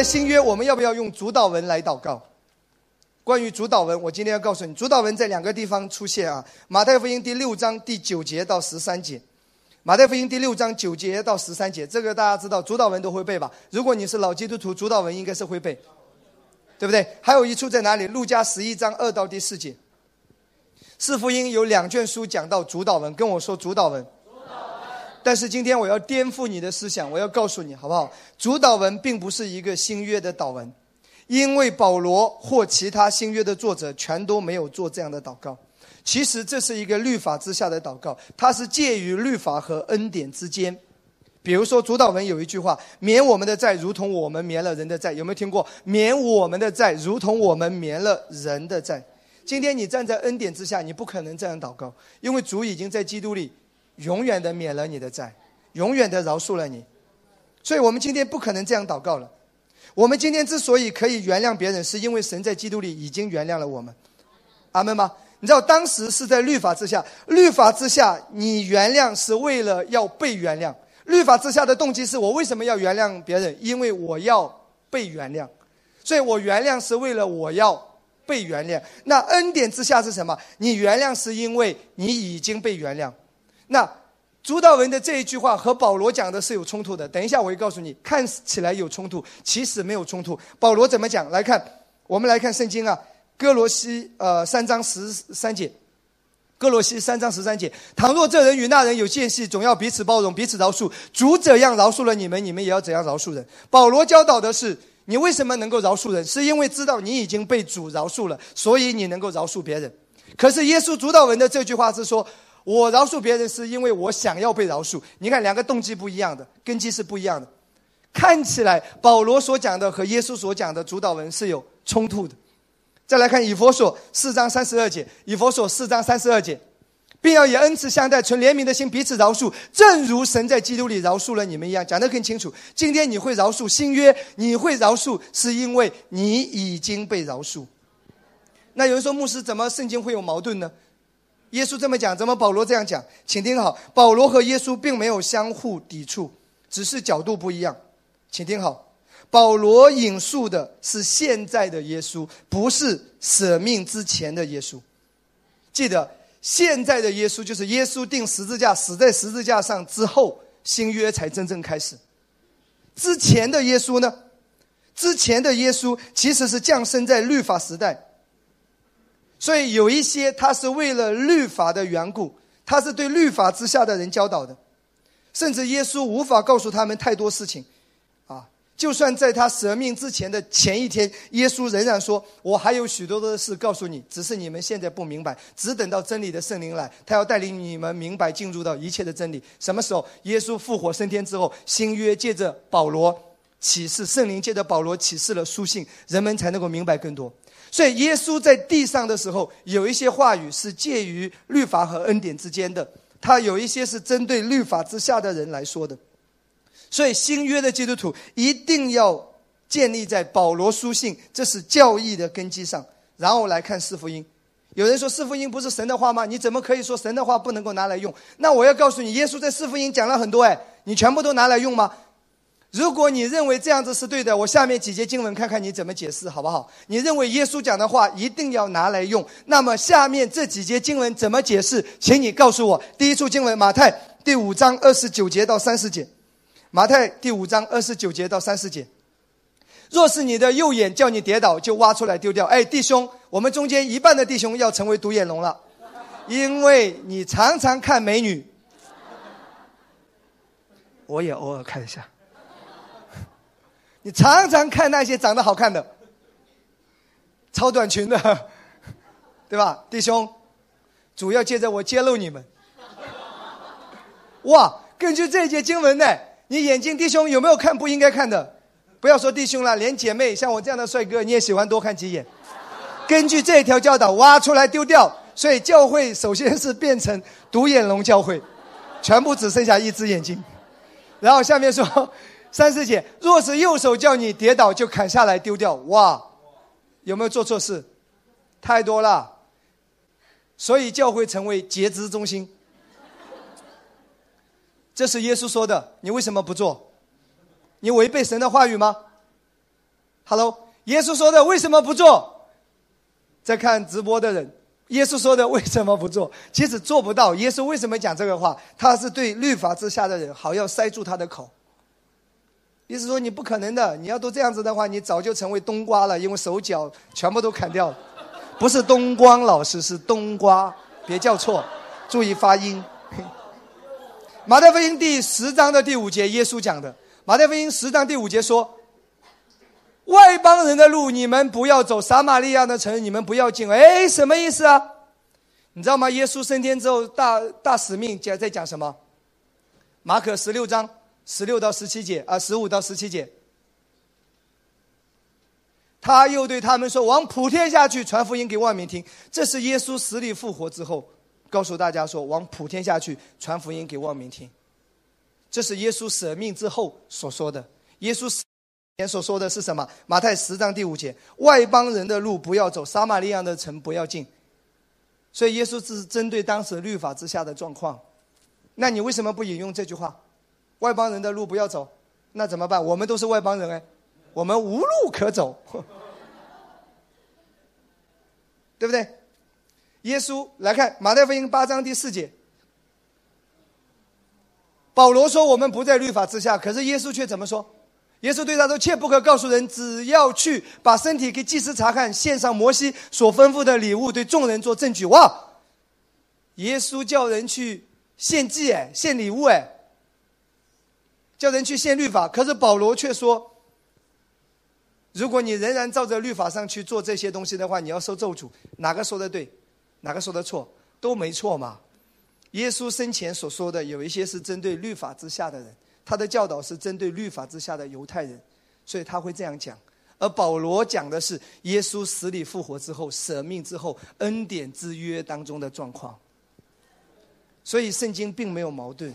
在新约，我们要不要用主导文来祷告？关于主导文，我今天要告诉你，主导文在两个地方出现啊。马太福音第六章第九节到十三节，马太福音第六章九节到十三节，这个大家知道，主导文都会背吧？如果你是老基督徒，主导文应该是会背，对不对？还有一处在哪里？路加十一章二到第四节。四福音有两卷书讲到主导文，跟我说主导文。但是今天我要颠覆你的思想，我要告诉你，好不好？主导文并不是一个新约的祷文。因为保罗或其他新约的作者全都没有做这样的祷告，其实这是一个律法之下的祷告，它是介于律法和恩典之间。比如说主导文有一句话：“免我们的债，如同我们免了人的债。”有没有听过？“免我们的债，如同我们免了人的债。”今天你站在恩典之下，你不可能这样祷告，因为主已经在基督里永远的免了你的债，永远的饶恕了你，所以我们今天不可能这样祷告了。我们今天之所以可以原谅别人，是因为神在基督里已经原谅了我们，阿门吗？你知道当时是在律法之下，律法之下你原谅是为了要被原谅，律法之下的动机是我为什么要原谅别人？因为我要被原谅，所以我原谅是为了我要被原谅。那恩典之下是什么？你原谅是因为你已经被原谅，那。主导文的这一句话和保罗讲的是有冲突的。等一下我会告诉你，看起来有冲突，其实没有冲突。保罗怎么讲？来看，我们来看圣经啊，《哥罗西》呃三章十三节，《哥罗西》三章十三节。倘若这人与那人有间隙，总要彼此包容，彼此饶恕。主怎样饶恕了你们，你们也要怎样饶恕人。保罗教导的是，你为什么能够饶恕人？是因为知道你已经被主饶恕了，所以你能够饶恕别人。可是耶稣主导文的这句话是说。我饶恕别人是因为我想要被饶恕。你看，两个动机不一样的，根基是不一样的。看起来保罗所讲的和耶稣所讲的主导文是有冲突的。再来看以佛所四章三十二节，以佛所四章三十二节，并要以恩慈相待，存怜悯的心彼此饶恕，正如神在基督里饶恕了你们一样。讲得更清楚。今天你会饶恕新约，你会饶恕，是因为你已经被饶恕。那有人说，牧师怎么圣经会有矛盾呢？耶稣这么讲，怎么保罗这样讲？请听好，保罗和耶稣并没有相互抵触，只是角度不一样。请听好，保罗引述的是现在的耶稣，不是舍命之前的耶稣。记得，现在的耶稣就是耶稣定十字架、死在十字架上之后，新约才真正开始。之前的耶稣呢？之前的耶稣其实是降生在律法时代。所以有一些他是为了律法的缘故，他是对律法之下的人教导的，甚至耶稣无法告诉他们太多事情，啊，就算在他舍命之前的前一天，耶稣仍然说：“我还有许多的事告诉你，只是你们现在不明白，只等到真理的圣灵来，他要带领你们明白，进入到一切的真理。什么时候？耶稣复活升天之后，新约借着保罗启示，圣灵借着保罗启示了书信，人们才能够明白更多。”所以，耶稣在地上的时候，有一些话语是介于律法和恩典之间的。他有一些是针对律法之下的人来说的。所以，新约的基督徒一定要建立在保罗书信，这是教义的根基上。然后来看四福音。有人说四福音不是神的话吗？你怎么可以说神的话不能够拿来用？那我要告诉你，耶稣在四福音讲了很多，哎，你全部都拿来用吗？如果你认为这样子是对的，我下面几节经文看看你怎么解释，好不好？你认为耶稣讲的话一定要拿来用，那么下面这几节经文怎么解释？请你告诉我。第一处经文，马太第五章二十九节到三十节。马太第五章二十九节到三十节。若是你的右眼叫你跌倒，就挖出来丢掉。哎，弟兄，我们中间一半的弟兄要成为独眼龙了，因为你常常看美女，我也偶尔看一下。你常常看那些长得好看的、超短裙的，对吧，弟兄？主要借着我揭露你们。哇！根据这节经文呢，你眼睛弟兄有没有看不应该看的？不要说弟兄了，连姐妹像我这样的帅哥，你也喜欢多看几眼。根据这条教导，挖出来丢掉。所以教会首先是变成独眼龙教会，全部只剩下一只眼睛。然后下面说。三师姐，若是右手叫你跌倒，就砍下来丢掉。哇，有没有做错事？太多了。所以教会成为截肢中心。这是耶稣说的，你为什么不做？你违背神的话语吗？Hello，耶稣说的为什么不做？在看直播的人，耶稣说的为什么不做？其实做不到。耶稣为什么讲这个话？他是对律法之下的人，好要塞住他的口。意思说你不可能的，你要都这样子的话，你早就成为冬瓜了，因为手脚全部都砍掉了。不是冬光老师，是冬瓜，别叫错，注意发音。马太福音第十章的第五节，耶稣讲的。马太福音十章第五节说：“外邦人的路你们不要走，撒玛利亚的城你们不要进。”哎，什么意思啊？你知道吗？耶稣升天之后，大大使命讲在讲什么？马可十六章十六到十七节啊，十五到十七节。他又对他们说：“往普天下去，传福音给万民听。”这是耶稣死里复活之后。告诉大家说，往普天下去传福音给万民听，这是耶稣舍命之后所说的。耶稣前所说的是什么？马太十章第五节：外邦人的路不要走，撒玛利亚的城不要进。所以耶稣只是针对当时律法之下的状况。那你为什么不引用这句话？外邦人的路不要走，那怎么办？我们都是外邦人哎，我们无路可走，对不对？耶稣来看马太福音八章第四节，保罗说：“我们不在律法之下。”可是耶稣却怎么说？耶稣对他说：“切不可告诉人，只要去把身体给祭司查看，献上摩西所吩咐的礼物，对众人做证据。”哇！耶稣叫人去献祭，哎，献礼物，哎，叫人去献律法。可是保罗却说：“如果你仍然照着律法上去做这些东西的话，你要受咒诅。”哪个说的对？哪个说的错？都没错嘛。耶稣生前所说的有一些是针对律法之下的人，他的教导是针对律法之下的犹太人，所以他会这样讲。而保罗讲的是耶稣死里复活之后、舍命之后、恩典之约当中的状况。所以圣经并没有矛盾。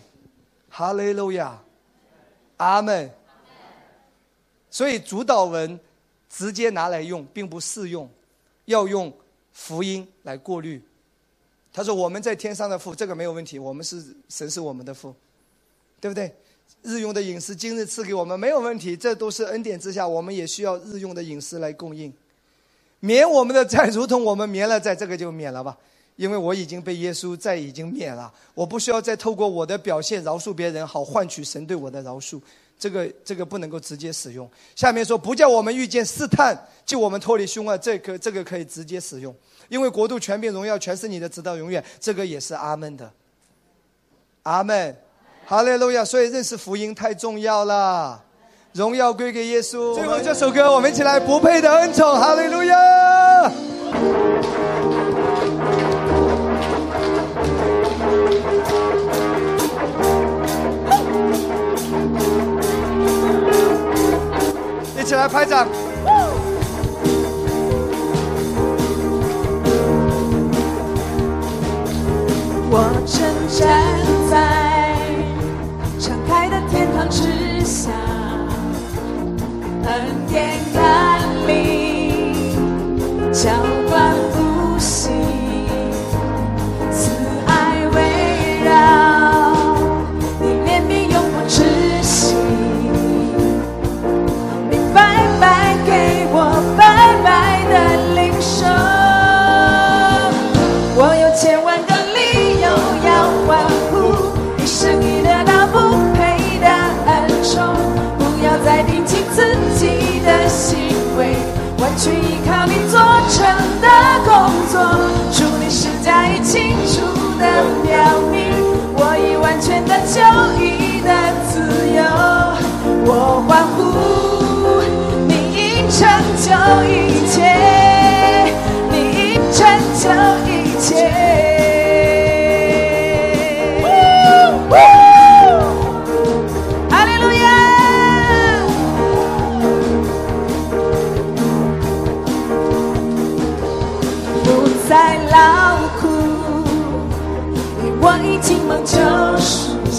哈利路亚，阿门。所以主导文直接拿来用并不适用，要用。福音来过滤，他说：“我们在天上的父，这个没有问题。我们是神，是我们的父，对不对？日用的饮食今日赐给我们，没有问题。这都是恩典之下，我们也需要日用的饮食来供应。免我们的债，如同我们免了债，这个就免了吧。因为我已经被耶稣再已经免了，我不需要再透过我的表现饶恕别人，好换取神对我的饶恕。”这个这个不能够直接使用。下面说不叫我们遇见试探，就我们脱离凶恶，这个这个可以直接使用，因为国度、权柄、荣耀全是你的，直到永远。这个也是阿门的。阿门，哈利路亚。所以认识福音太重要了，荣耀归给耶稣。最后这首歌，我们一起来不配的恩宠，哈利路亚。起来拍掌！我正站在敞开的天堂之下，恩典甘霖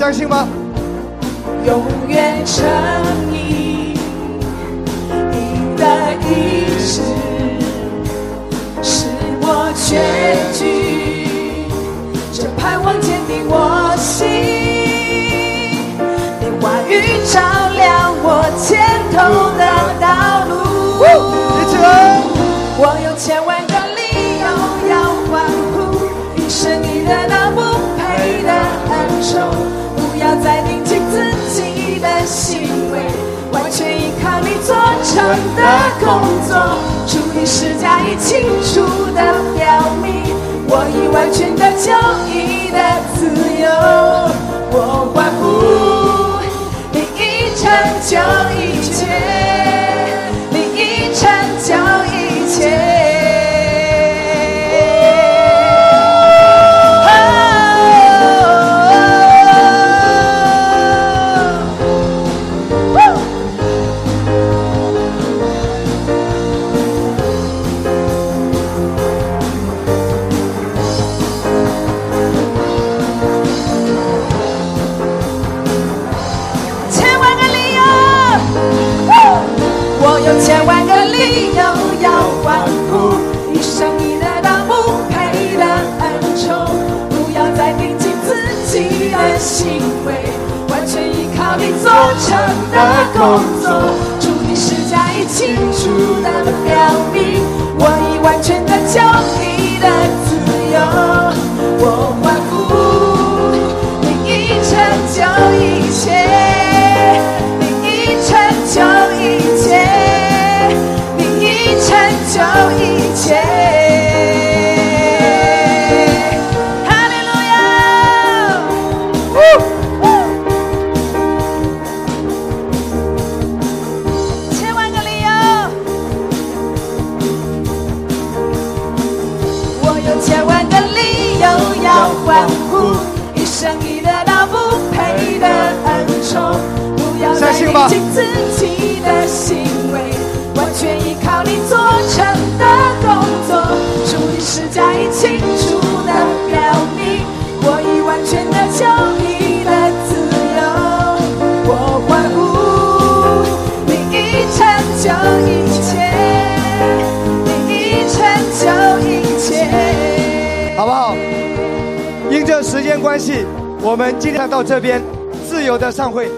相信吗？永远成你。的意志是我全局，这盼望坚定我行为，完全依靠你做成的工作。主你是加以清楚的表明，我已完全的交易的自由，我的工作。祝你是加已清楚的表明，我已完全的交给一生一得到不配的恩宠，不要再自己的行为，完全时间关系，我们今天到这边自由的散会。